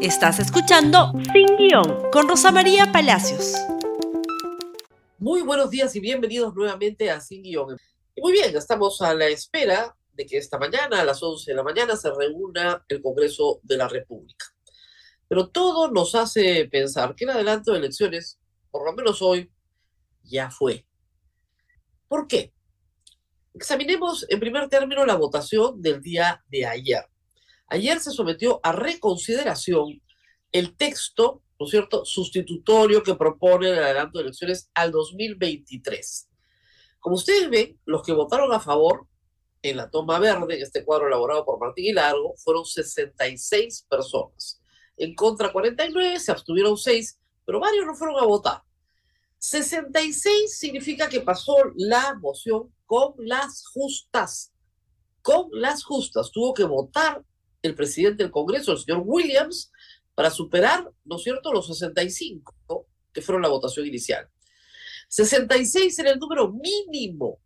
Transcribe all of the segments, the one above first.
Estás escuchando Sin Guión con Rosa María Palacios. Muy buenos días y bienvenidos nuevamente a Sin Guión. Muy bien, estamos a la espera de que esta mañana, a las 11 de la mañana, se reúna el Congreso de la República. Pero todo nos hace pensar que el adelanto de elecciones, por lo menos hoy, ya fue. ¿Por qué? Examinemos en primer término la votación del día de ayer. Ayer se sometió a reconsideración el texto, ¿no es cierto?, sustitutorio que propone el adelanto de elecciones al 2023. Como ustedes ven, los que votaron a favor en la toma verde, en este cuadro elaborado por Martín y fueron 66 personas. En contra 49, se abstuvieron 6, pero varios no fueron a votar. 66 significa que pasó la moción con las justas. Con las justas. Tuvo que votar el presidente del Congreso, el señor Williams, para superar, ¿no es cierto?, los 65, que fueron la votación inicial. 66 era el número mínimo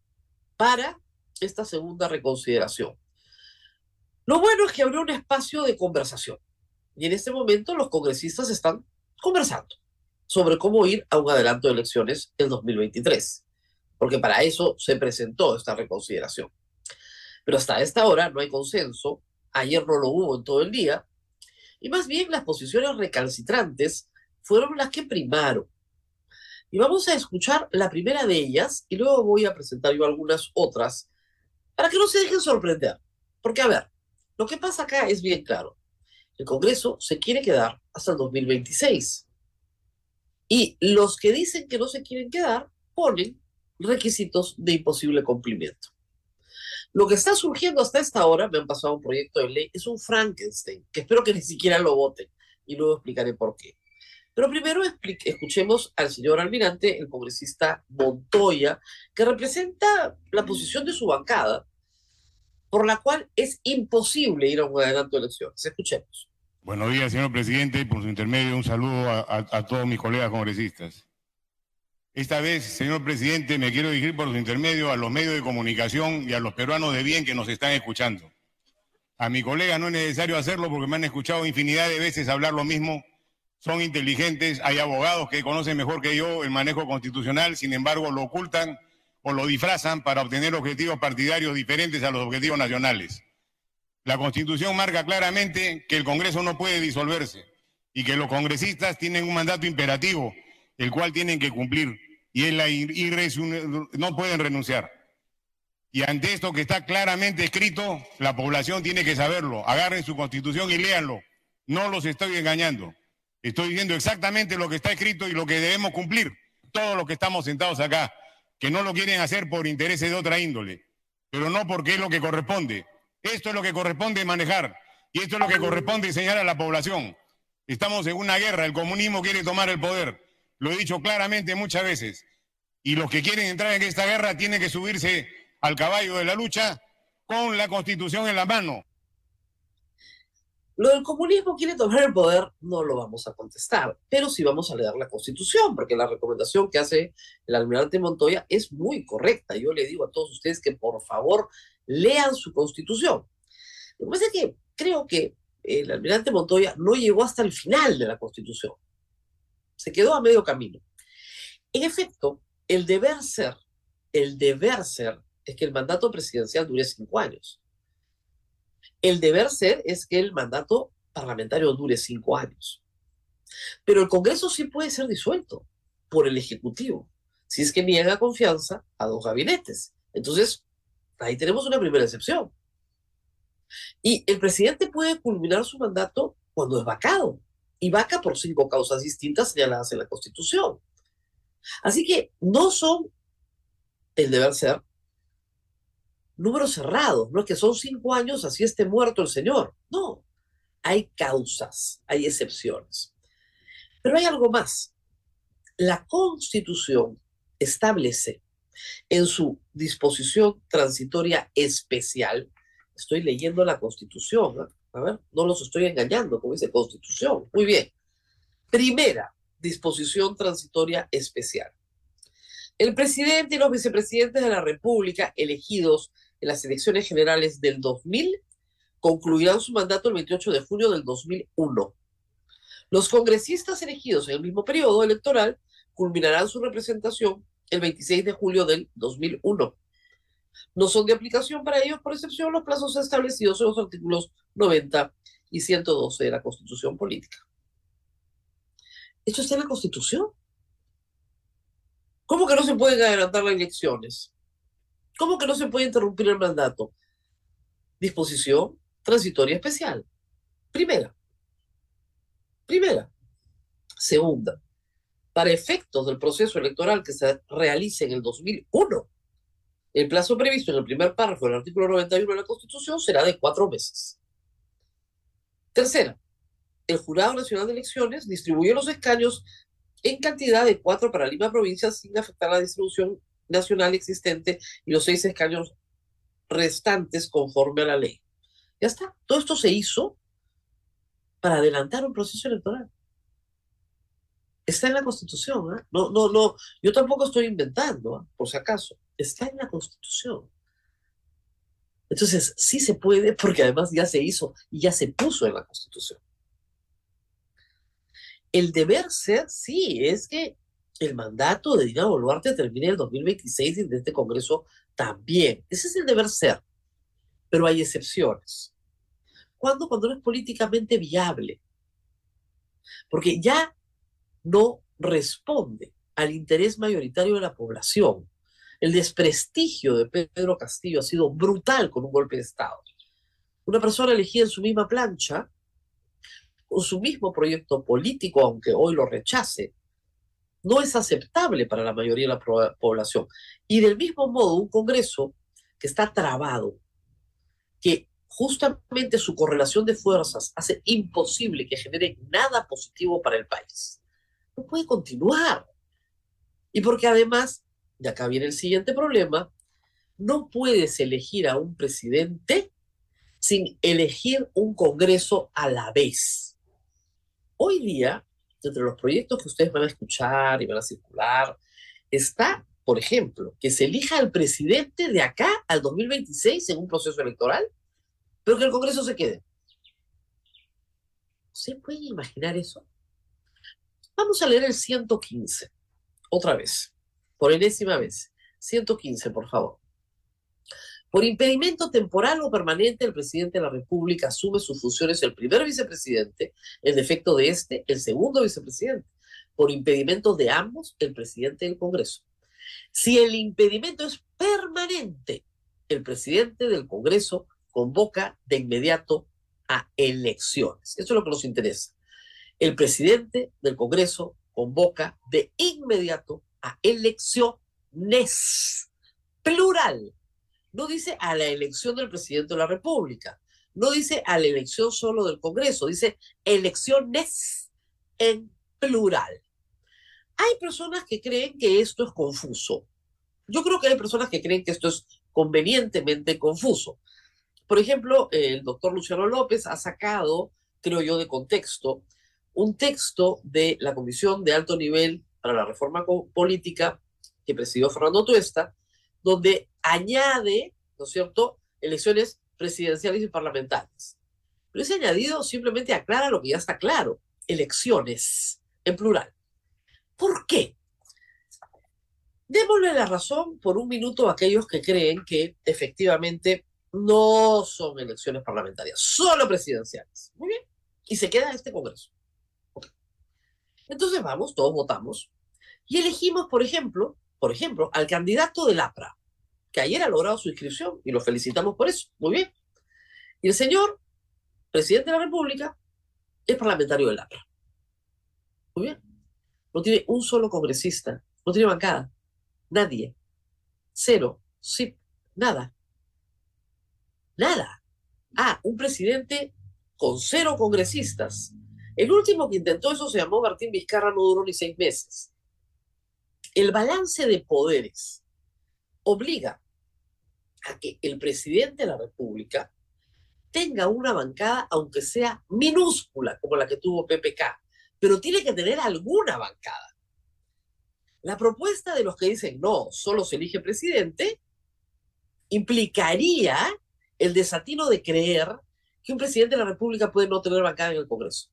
para esta segunda reconsideración. Lo bueno es que abrió un espacio de conversación. Y en este momento los congresistas están conversando sobre cómo ir a un adelanto de elecciones en 2023, porque para eso se presentó esta reconsideración. Pero hasta esta hora no hay consenso ayer no lo hubo en todo el día, y más bien las posiciones recalcitrantes fueron las que primaron. Y vamos a escuchar la primera de ellas y luego voy a presentar yo algunas otras para que no se dejen sorprender. Porque, a ver, lo que pasa acá es bien claro. El Congreso se quiere quedar hasta el 2026. Y los que dicen que no se quieren quedar ponen requisitos de imposible cumplimiento. Lo que está surgiendo hasta esta hora, me han pasado un proyecto de ley, es un Frankenstein, que espero que ni siquiera lo voten y luego explicaré por qué. Pero primero escuchemos al señor almirante, el congresista Montoya, que representa la posición de su bancada, por la cual es imposible ir a un adelanto de elecciones. Escuchemos. Buenos días, señor presidente. Por su intermedio, un saludo a todos mis colegas congresistas. Esta vez, señor presidente, me quiero dirigir por su intermedio a los medios de comunicación y a los peruanos de bien que nos están escuchando. A mi colega no es necesario hacerlo porque me han escuchado infinidad de veces hablar lo mismo. Son inteligentes, hay abogados que conocen mejor que yo el manejo constitucional, sin embargo lo ocultan o lo disfrazan para obtener objetivos partidarios diferentes a los objetivos nacionales. La Constitución marca claramente que el Congreso no puede disolverse y que los congresistas tienen un mandato imperativo el cual tienen que cumplir y es la no pueden renunciar. Y ante esto que está claramente escrito, la población tiene que saberlo. Agarren su constitución y léanlo. No los estoy engañando. Estoy diciendo exactamente lo que está escrito y lo que debemos cumplir. Todos los que estamos sentados acá, que no lo quieren hacer por intereses de otra índole, pero no porque es lo que corresponde. Esto es lo que corresponde manejar y esto es lo que corresponde enseñar a la población. Estamos en una guerra, el comunismo quiere tomar el poder. Lo he dicho claramente muchas veces. Y los que quieren entrar en esta guerra tienen que subirse al caballo de la lucha con la constitución en la mano. Lo del comunismo quiere tomar el poder, no lo vamos a contestar, pero sí vamos a leer la constitución, porque la recomendación que hace el almirante Montoya es muy correcta. Yo le digo a todos ustedes que por favor lean su constitución. Lo que pasa es que creo que el almirante Montoya no llegó hasta el final de la constitución se quedó a medio camino. En efecto, el deber ser, el deber ser es que el mandato presidencial dure cinco años. El deber ser es que el mandato parlamentario dure cinco años. Pero el Congreso sí puede ser disuelto por el Ejecutivo, si es que niega confianza a dos gabinetes. Entonces, ahí tenemos una primera excepción. Y el presidente puede culminar su mandato cuando es vacado y vaca por cinco causas distintas señaladas en la Constitución. Así que no son el deber ser números cerrados, no es que son cinco años, así esté muerto el señor. No, hay causas, hay excepciones. Pero hay algo más. La Constitución establece en su disposición transitoria especial, estoy leyendo la Constitución, ¿no? A ver, no los estoy engañando, como dice Constitución. Muy bien. Primera disposición transitoria especial. El presidente y los vicepresidentes de la República elegidos en las elecciones generales del 2000 concluirán su mandato el 28 de junio del 2001. Los congresistas elegidos en el mismo periodo electoral culminarán su representación el 26 de julio del 2001. No son de aplicación para ellos, por excepción, los plazos establecidos en los artículos 90 y 112 de la Constitución Política. ¿Esto está en la Constitución? ¿Cómo que no se pueden adelantar las elecciones? ¿Cómo que no se puede interrumpir el mandato? Disposición transitoria especial. Primera. Primera. Segunda. Para efectos del proceso electoral que se realice en el 2001, el plazo previsto en el primer párrafo del artículo 91 de la Constitución será de cuatro meses. Tercera, el Jurado Nacional de Elecciones distribuye los escaños en cantidad de cuatro para Lima provincia sin afectar la distribución nacional existente y los seis escaños restantes conforme a la ley. Ya está. Todo esto se hizo para adelantar un proceso electoral. Está en la Constitución. ¿eh? No, no, no. Yo tampoco estoy inventando, ¿eh? por si acaso. Está en la Constitución. Entonces, sí se puede, porque además ya se hizo y ya se puso en la Constitución. El deber ser, sí, es que el mandato de Dina Boluarte termine en el 2026 y de este Congreso también. Ese es el deber ser. Pero hay excepciones. ¿Cuándo? Cuando no es políticamente viable. Porque ya no responde al interés mayoritario de la población. El desprestigio de Pedro Castillo ha sido brutal con un golpe de Estado. Una persona elegida en su misma plancha con su mismo proyecto político, aunque hoy lo rechace, no es aceptable para la mayoría de la población. Y del mismo modo, un Congreso que está trabado, que justamente su correlación de fuerzas hace imposible que genere nada positivo para el país, no puede continuar. Y porque además, de acá viene el siguiente problema, no puedes elegir a un presidente sin elegir un Congreso a la vez. Hoy día, entre los proyectos que ustedes van a escuchar y van a circular, está, por ejemplo, que se elija al presidente de acá al 2026 en un proceso electoral, pero que el Congreso se quede. ¿Se pueden imaginar eso? Vamos a leer el 115, otra vez, por enésima vez. 115, por favor. Por impedimento temporal o permanente, el presidente de la República asume sus funciones el primer vicepresidente, en defecto de este, el segundo vicepresidente. Por impedimento de ambos, el presidente del Congreso. Si el impedimento es permanente, el presidente del Congreso convoca de inmediato a elecciones. Eso es lo que nos interesa. El presidente del Congreso convoca de inmediato a elecciones. Plural no dice a la elección del presidente de la República, no dice a la elección solo del Congreso, dice elecciones en plural. Hay personas que creen que esto es confuso. Yo creo que hay personas que creen que esto es convenientemente confuso. Por ejemplo, el doctor Luciano López ha sacado, creo yo, de contexto, un texto de la Comisión de Alto Nivel para la Reforma Política que presidió Fernando Tuesta, donde añade, ¿no es cierto?, elecciones presidenciales y parlamentarias. Pero ese añadido simplemente aclara lo que ya está claro, elecciones en plural. ¿Por qué? Démosle la razón por un minuto a aquellos que creen que efectivamente no son elecciones parlamentarias, solo presidenciales. Muy bien. Y se queda este Congreso. Entonces vamos, todos votamos y elegimos, por ejemplo, por ejemplo, al candidato del APRA, que ayer ha logrado su inscripción y lo felicitamos por eso. Muy bien. Y el señor, presidente de la República, es parlamentario del APRA. Muy bien. No tiene un solo congresista, no tiene bancada, nadie. Cero, sí, nada. Nada. Ah, un presidente con cero congresistas. El último que intentó eso se llamó Martín Vizcarra, no duró ni seis meses el balance de poderes obliga a que el presidente de la República tenga una bancada, aunque sea minúscula, como la que tuvo PPK, pero tiene que tener alguna bancada. La propuesta de los que dicen no, solo se elige presidente, implicaría el desatino de creer que un presidente de la República puede no tener bancada en el Congreso.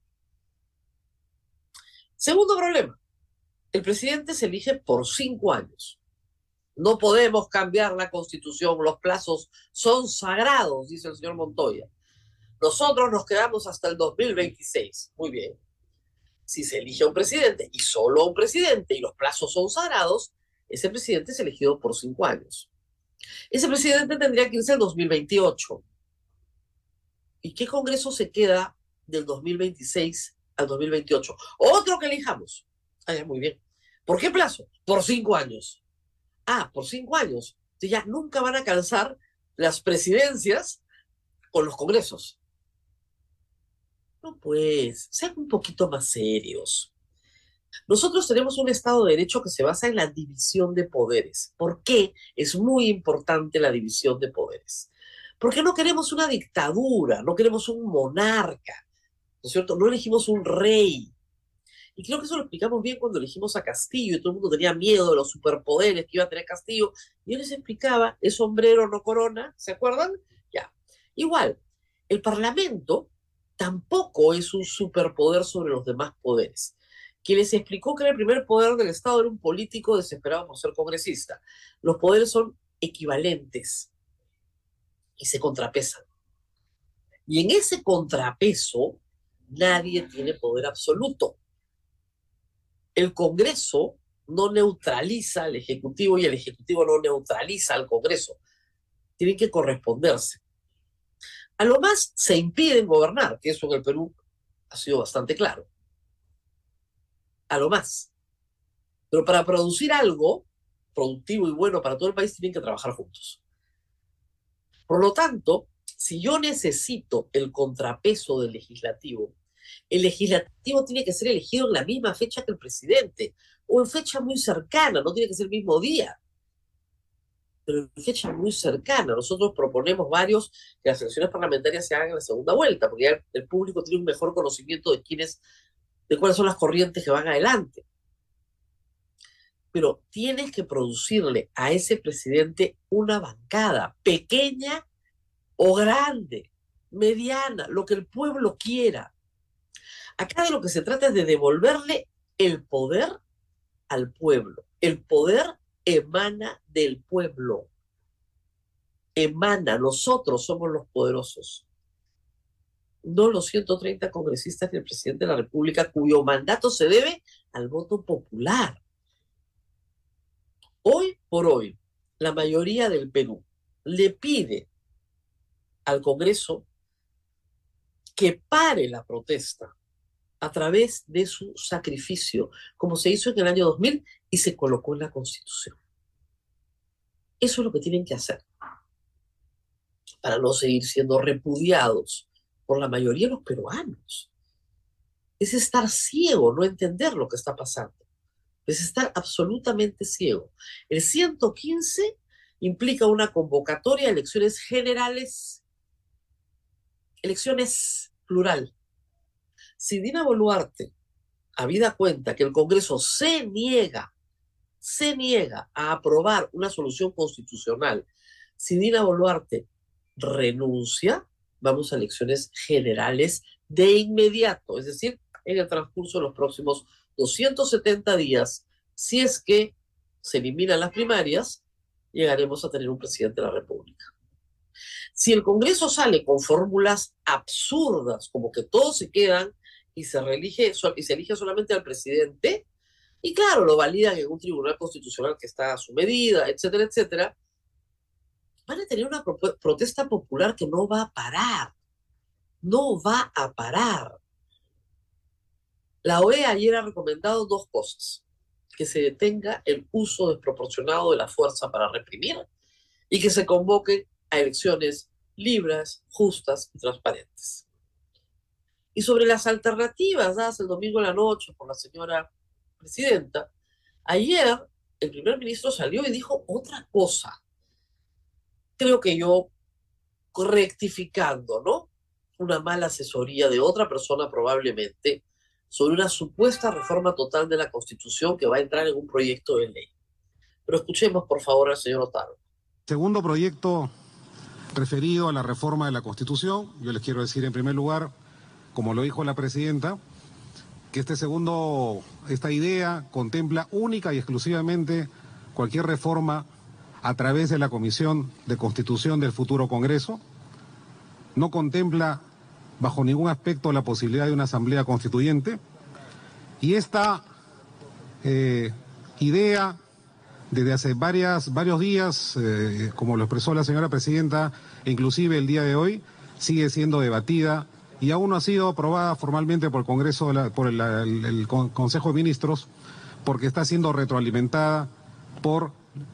Segundo problema, el presidente se elige por cinco años. No podemos cambiar la constitución, los plazos son sagrados, dice el señor Montoya. Nosotros nos quedamos hasta el 2026. Muy bien. Si se elige un presidente y solo un presidente y los plazos son sagrados, ese presidente es elegido por cinco años. Ese presidente tendría que irse al 2028. ¿Y qué Congreso se queda del 2026 al 2028? Otro que elijamos. Ah, muy bien. ¿Por qué plazo? Por cinco años. Ah, por cinco años. Entonces ya nunca van a alcanzar las presidencias con los congresos. No, pues, sean un poquito más serios. Nosotros tenemos un Estado de Derecho que se basa en la división de poderes. ¿Por qué es muy importante la división de poderes? Porque no queremos una dictadura, no queremos un monarca, ¿no es cierto? No elegimos un rey. Y creo que eso lo explicamos bien cuando elegimos a Castillo y todo el mundo tenía miedo de los superpoderes que iba a tener Castillo. Y yo les explicaba, es sombrero, no corona, ¿se acuerdan? Ya. Igual, el Parlamento tampoco es un superpoder sobre los demás poderes que les explicó que el primer poder del Estado era un político desesperado por ser congresista. Los poderes son equivalentes y se contrapesan. Y en ese contrapeso nadie tiene poder absoluto. El Congreso no neutraliza al Ejecutivo y el Ejecutivo no neutraliza al Congreso. Tienen que corresponderse. A lo más se impiden gobernar, que eso en el Perú ha sido bastante claro a lo más. Pero para producir algo productivo y bueno para todo el país, tienen que trabajar juntos. Por lo tanto, si yo necesito el contrapeso del legislativo, el legislativo tiene que ser elegido en la misma fecha que el presidente, o en fecha muy cercana, no tiene que ser el mismo día, pero en fecha muy cercana. Nosotros proponemos varios que las elecciones parlamentarias se hagan en la segunda vuelta, porque ya el público tiene un mejor conocimiento de quiénes de cuáles son las corrientes que van adelante. Pero tienes que producirle a ese presidente una bancada, pequeña o grande, mediana, lo que el pueblo quiera. Acá de lo que se trata es de devolverle el poder al pueblo. El poder emana del pueblo. Emana, nosotros somos los poderosos no los 130 congresistas del presidente de la República, cuyo mandato se debe al voto popular. Hoy por hoy, la mayoría del Perú le pide al Congreso que pare la protesta a través de su sacrificio, como se hizo en el año 2000 y se colocó en la Constitución. Eso es lo que tienen que hacer para no seguir siendo repudiados por la mayoría de los peruanos. Es estar ciego, no entender lo que está pasando. Es estar absolutamente ciego. El 115 implica una convocatoria a elecciones generales, elecciones plural. Si Dina Boluarte, habida cuenta que el Congreso se niega, se niega a aprobar una solución constitucional, si Dina Boluarte renuncia, vamos a elecciones generales de inmediato, es decir, en el transcurso de los próximos 270 días, si es que se eliminan las primarias, llegaremos a tener un presidente de la República. Si el Congreso sale con fórmulas absurdas, como que todos se quedan y se, y se elige solamente al presidente, y claro, lo validan en un tribunal constitucional que está a su medida, etcétera, etcétera, van a tener una protesta popular que no va a parar. No va a parar. La OEA ayer ha recomendado dos cosas. Que se detenga el uso desproporcionado de la fuerza para reprimir y que se convoquen a elecciones libres, justas y transparentes. Y sobre las alternativas dadas el domingo en la noche por la señora presidenta, ayer el primer ministro salió y dijo otra cosa creo que yo rectificando, ¿no? Una mala asesoría de otra persona probablemente sobre una supuesta reforma total de la Constitución que va a entrar en un proyecto de ley. Pero escuchemos, por favor, al señor Otaro. Segundo proyecto referido a la reforma de la Constitución, yo les quiero decir en primer lugar, como lo dijo la presidenta, que este segundo, esta idea contempla única y exclusivamente cualquier reforma a través de la Comisión de Constitución del futuro Congreso. No contempla bajo ningún aspecto la posibilidad de una asamblea constituyente. Y esta eh, idea, desde hace varias, varios días, eh, como lo expresó la señora presidenta, inclusive el día de hoy, sigue siendo debatida y aún no ha sido aprobada formalmente por el Congreso, por el, Consejo de Ministros, porque está siendo retroalimentada por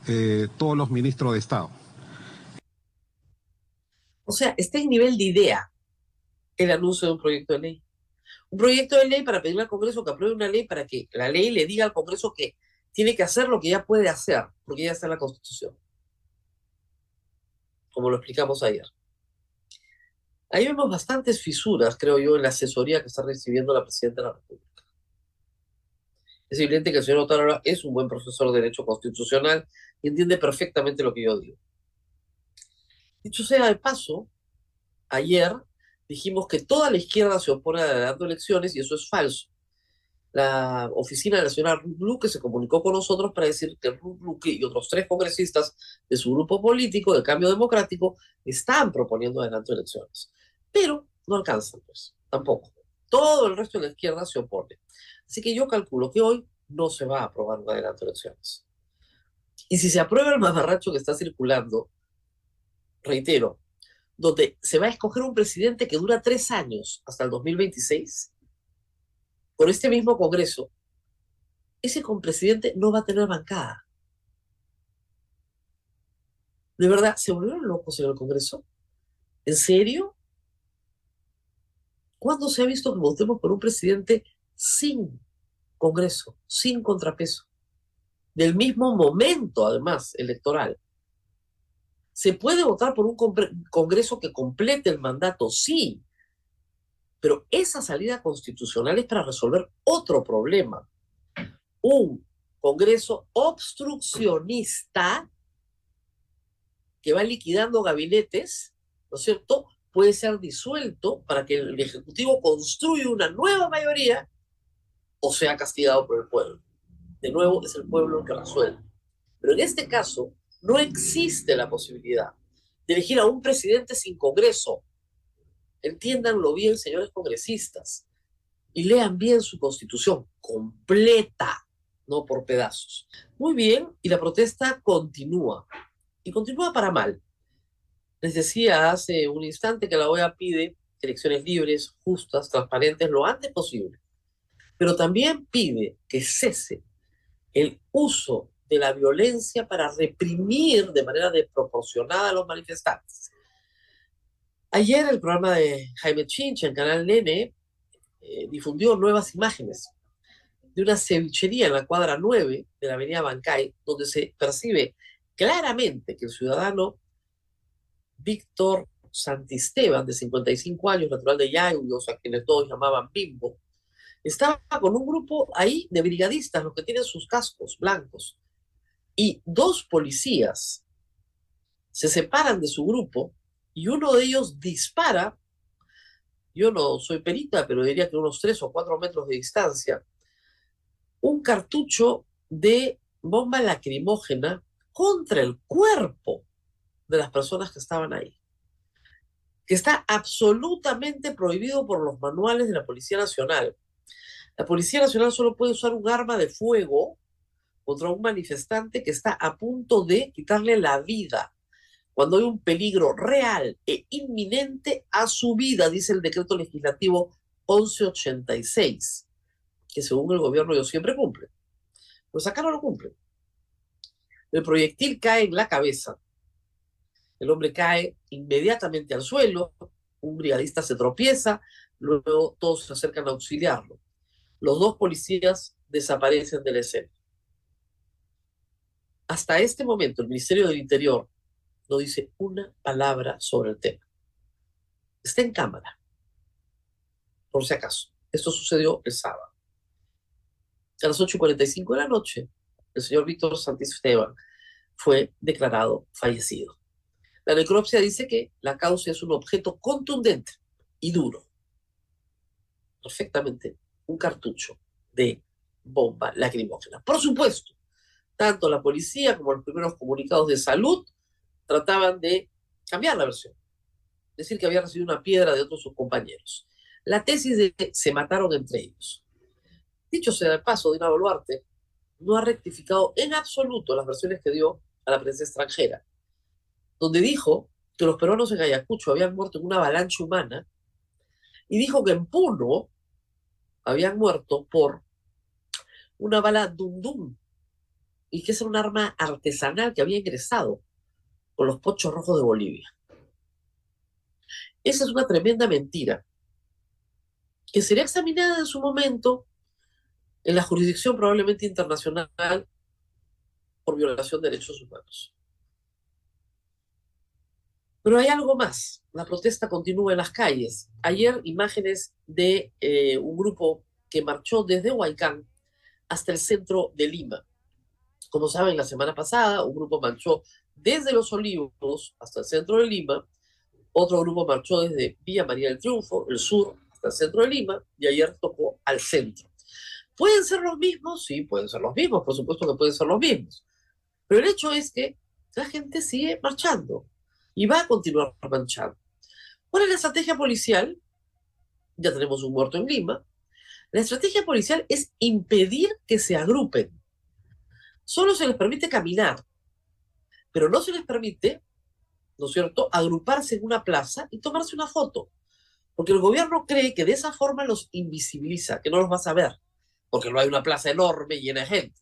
eh, todos los ministros de Estado. O sea, está en nivel de idea el anuncio de un proyecto de ley. Un proyecto de ley para pedirle al Congreso que apruebe una ley para que la ley le diga al Congreso que tiene que hacer lo que ya puede hacer, porque ya está en la Constitución. Como lo explicamos ayer. Ahí vemos bastantes fisuras, creo yo, en la asesoría que está recibiendo la Presidenta de la República. Es evidente que el señor Otárola es un buen profesor de Derecho Constitucional y entiende perfectamente lo que yo digo. Dicho sea de paso, ayer dijimos que toda la izquierda se opone a dando elecciones y eso es falso. La oficina de la señora Ruth que se comunicó con nosotros para decir que Ruth Luque y otros tres congresistas de su grupo político de Cambio Democrático están proponiendo adelanto elecciones. Pero no alcanzan, pues, tampoco. Todo el resto de la izquierda se opone. Así que yo calculo que hoy no se va a aprobar un adelanto de elecciones. Y si se aprueba el mamarracho que está circulando, reitero, donde se va a escoger un presidente que dura tres años hasta el 2026, con este mismo Congreso, ese presidente no va a tener bancada. ¿De verdad se volvieron locos en el Congreso? ¿En serio? ¿Cuándo se ha visto que votemos por un presidente sin Congreso, sin contrapeso? Del mismo momento, además, electoral. ¿Se puede votar por un Congreso que complete el mandato? Sí. Pero esa salida constitucional es para resolver otro problema. Un Congreso obstruccionista que va liquidando gabinetes, ¿no es cierto? Puede ser disuelto para que el Ejecutivo construya una nueva mayoría o sea castigado por el pueblo. De nuevo, es el pueblo el que resuelve. Pero en este caso, no existe la posibilidad de elegir a un presidente sin Congreso. Entiéndanlo bien, señores congresistas, y lean bien su constitución completa, no por pedazos. Muy bien, y la protesta continúa, y continúa para mal. Les decía hace un instante que la OEA pide elecciones libres, justas, transparentes, lo antes posible, pero también pide que cese el uso de la violencia para reprimir de manera desproporcionada a los manifestantes. Ayer el programa de Jaime Chincha en Canal Nene eh, difundió nuevas imágenes de una cevichería en la cuadra 9 de la avenida Bancay, donde se percibe claramente que el ciudadano Víctor Santisteban, de 55 años, natural de Yayos, a quienes todos llamaban Bimbo, estaba con un grupo ahí de brigadistas, los que tienen sus cascos blancos, y dos policías se separan de su grupo y uno de ellos dispara, yo no soy perita, pero diría que unos tres o cuatro metros de distancia, un cartucho de bomba lacrimógena contra el cuerpo de las personas que estaban ahí, que está absolutamente prohibido por los manuales de la Policía Nacional. La Policía Nacional solo puede usar un arma de fuego contra un manifestante que está a punto de quitarle la vida, cuando hay un peligro real e inminente a su vida, dice el decreto legislativo 1186, que según el gobierno yo siempre cumple. Pues acá no lo cumple. El proyectil cae en la cabeza. El hombre cae inmediatamente al suelo, un brigadista se tropieza, luego todos se acercan a auxiliarlo. Los dos policías desaparecen de la escena. Hasta este momento, el Ministerio del Interior no dice una palabra sobre el tema. Está en cámara, por si acaso. Esto sucedió el sábado. A las 8.45 de la noche, el señor Víctor Santis Esteban fue declarado fallecido. La necropsia dice que la causa es un objeto contundente y duro, perfectamente un cartucho de bomba lacrimógena. Por supuesto, tanto la policía como los primeros comunicados de salud trataban de cambiar la versión, decir que había recibido una piedra de otros sus compañeros. La tesis de que se mataron entre ellos. Dicho sea de paso, Dina Boluarte no ha rectificado en absoluto las versiones que dio a la prensa extranjera, donde dijo que los peruanos en Ayacucho habían muerto en una avalancha humana y dijo que en Puno habían muerto por una bala dum dum y que es un arma artesanal que había ingresado con los pochos rojos de Bolivia. Esa es una tremenda mentira que sería examinada en su momento en la jurisdicción probablemente internacional por violación de derechos humanos. Pero hay algo más. La protesta continúa en las calles. Ayer imágenes de eh, un grupo que marchó desde Huaycán hasta el centro de Lima. Como saben, la semana pasada un grupo marchó desde Los Olivos hasta el centro de Lima, otro grupo marchó desde Villa María del Triunfo, el sur, hasta el centro de Lima, y ayer tocó al centro. ¿Pueden ser los mismos? Sí, pueden ser los mismos, por supuesto que pueden ser los mismos. Pero el hecho es que la gente sigue marchando y va a continuar marchando. ¿Cuál es la estrategia policial? Ya tenemos un muerto en Lima. La estrategia policial es impedir que se agrupen. Solo se les permite caminar, pero no se les permite, ¿no es cierto?, agruparse en una plaza y tomarse una foto. Porque el gobierno cree que de esa forma los invisibiliza, que no los vas a ver, porque no hay una plaza enorme llena de gente.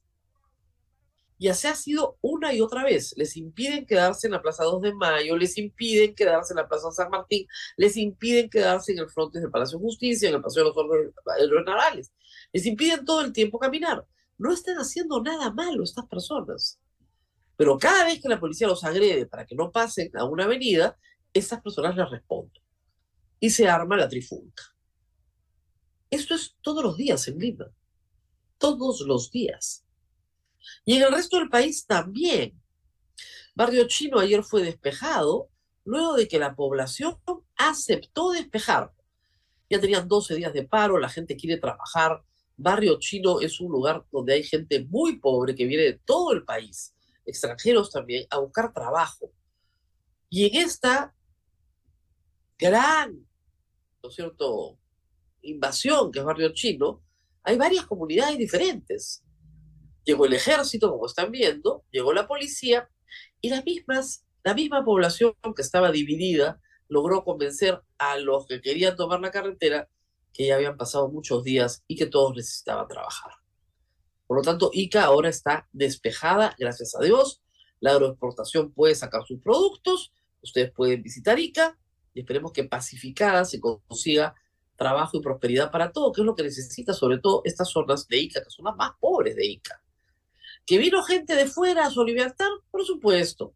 Y así ha sido una y otra vez. Les impiden quedarse en la Plaza 2 de Mayo, les impiden quedarse en la Plaza San Martín, les impiden quedarse en el frente del Palacio de Justicia, en el Paseo de los Órdenes Navales. Les impiden todo el tiempo caminar. No están haciendo nada malo estas personas. Pero cada vez que la policía los agrede para que no pasen a una avenida, esas personas les responden. Y se arma la trifulca. Esto es todos los días en Lima. Todos los días. Y en el resto del país también. Barrio Chino ayer fue despejado luego de que la población aceptó despejar. Ya tenían 12 días de paro, la gente quiere trabajar. Barrio Chino es un lugar donde hay gente muy pobre que viene de todo el país, extranjeros también, a buscar trabajo. Y en esta gran, ¿no es cierto?, invasión que es Barrio Chino, hay varias comunidades diferentes llegó el ejército, como están viendo, llegó la policía y las mismas, la misma población que estaba dividida logró convencer a los que querían tomar la carretera que ya habían pasado muchos días y que todos necesitaban trabajar. Por lo tanto, ICA ahora está despejada, gracias a Dios. La agroexportación puede sacar sus productos, ustedes pueden visitar ICA y esperemos que pacificada se consiga trabajo y prosperidad para todo, que es lo que necesita sobre todo estas zonas de ICA, que son las más pobres de ICA. ¿Que vino gente de fuera a solidarizar? Por supuesto.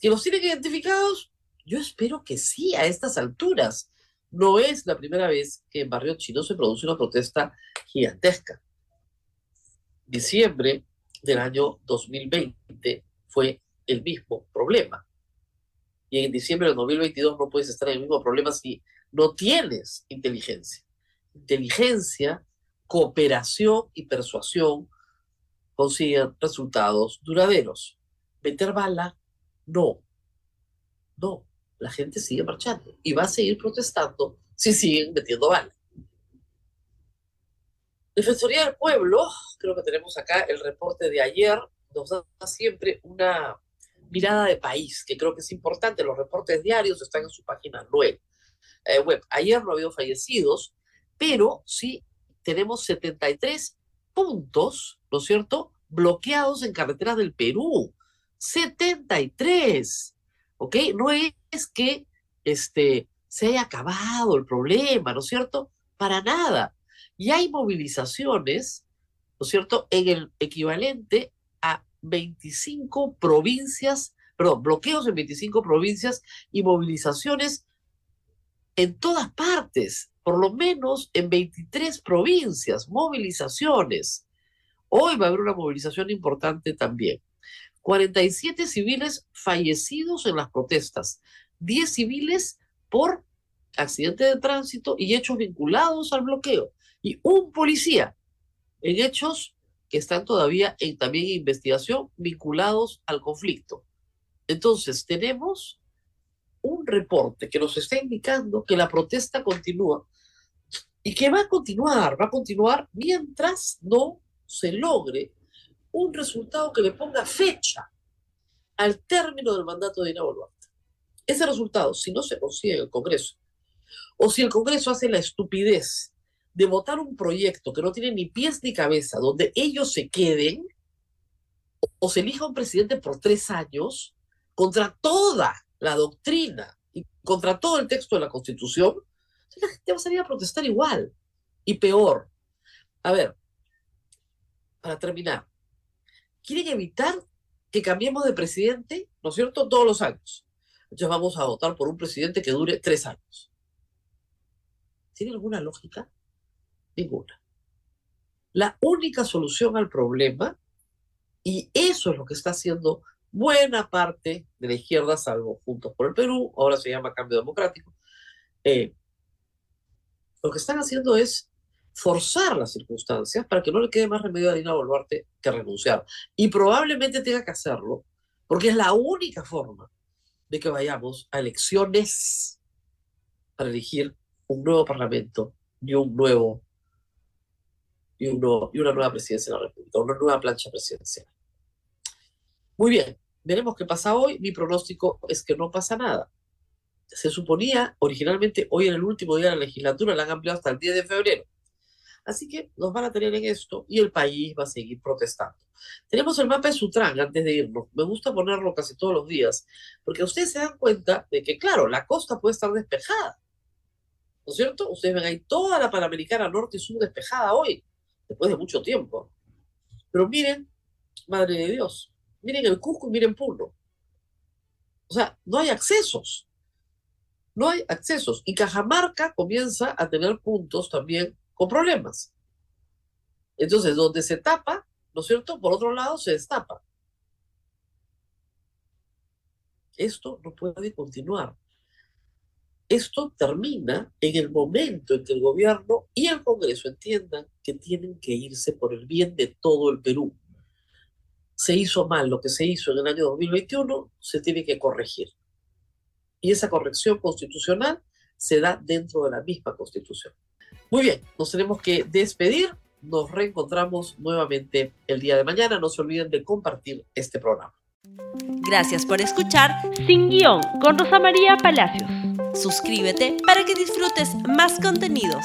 ¿Que los tienen identificados? Yo espero que sí, a estas alturas. No es la primera vez que en Barrio Chino se produce una protesta gigantesca. Diciembre del año 2020 fue el mismo problema. Y en diciembre del 2022 no puedes estar en el mismo problema si no tienes inteligencia. Inteligencia, cooperación y persuasión consiguen resultados duraderos. Meter bala, no. No, la gente sigue marchando y va a seguir protestando si siguen metiendo bala. Defensoría del Pueblo, creo que tenemos acá el reporte de ayer, nos da siempre una mirada de país, que creo que es importante. Los reportes diarios están en su página web. Eh. Ayer no ha habido fallecidos, pero sí tenemos 73 puntos, ¿no es cierto?, bloqueados en carreteras del Perú. 73. ¿Ok? No es que este, se haya acabado el problema, ¿no es cierto? Para nada. Y hay movilizaciones, ¿no es cierto?, en el equivalente a 25 provincias, perdón, bloqueos en 25 provincias y movilizaciones en todas partes por lo menos en 23 provincias, movilizaciones. Hoy va a haber una movilización importante también. 47 civiles fallecidos en las protestas, 10 civiles por accidente de tránsito y hechos vinculados al bloqueo. y un policía en hechos que están todavía en también investigación vinculados al conflicto. Entonces, tenemos un reporte que nos está indicando que la protesta continúa y que va a continuar, va a continuar mientras no se logre un resultado que le ponga fecha al término del mandato de Dina Boluarte. Ese resultado, si no se consigue en el Congreso, o si el Congreso hace la estupidez de votar un proyecto que no tiene ni pies ni cabeza, donde ellos se queden, o se elija un presidente por tres años, contra toda la doctrina y contra todo el texto de la Constitución, la gente va a salir a protestar igual. Y peor. A ver, para terminar, quieren evitar que cambiemos de presidente, ¿no es cierto?, todos los años. Entonces vamos a votar por un presidente que dure tres años. ¿Tiene alguna lógica? Ninguna. La única solución al problema, y eso es lo que está haciendo buena parte de la izquierda, salvo Juntos por el Perú, ahora se llama Cambio Democrático, eh, lo que están haciendo es forzar las circunstancias para que no le quede más remedio a Dina Boluarte que renunciar. Y probablemente tenga que hacerlo, porque es la única forma de que vayamos a elecciones para elegir un nuevo parlamento y un nuevo y, una nueva presidencia de la República, una nueva plancha presidencial. Muy bien, veremos qué pasa hoy. Mi pronóstico es que no pasa nada. Se suponía originalmente, hoy en el último día de la legislatura, la han ampliado hasta el 10 de febrero. Así que nos van a tener en esto y el país va a seguir protestando. Tenemos el mapa de Sutran antes de irnos. Me gusta ponerlo casi todos los días, porque ustedes se dan cuenta de que, claro, la costa puede estar despejada. ¿No es cierto? Ustedes ven ahí toda la Panamericana Norte y Sur despejada hoy, después de mucho tiempo. Pero miren, madre de Dios, miren el Cusco y miren Puno. O sea, no hay accesos. No hay accesos. Y Cajamarca comienza a tener puntos también con problemas. Entonces, donde se tapa, ¿no es cierto? Por otro lado, se destapa. Esto no puede continuar. Esto termina en el momento en que el gobierno y el Congreso entiendan que tienen que irse por el bien de todo el Perú. Se hizo mal lo que se hizo en el año 2021, se tiene que corregir. Y esa corrección constitucional se da dentro de la misma constitución. Muy bien, nos tenemos que despedir. Nos reencontramos nuevamente el día de mañana. No se olviden de compartir este programa. Gracias por escuchar Sin Guión con Rosa María Palacios. Suscríbete para que disfrutes más contenidos.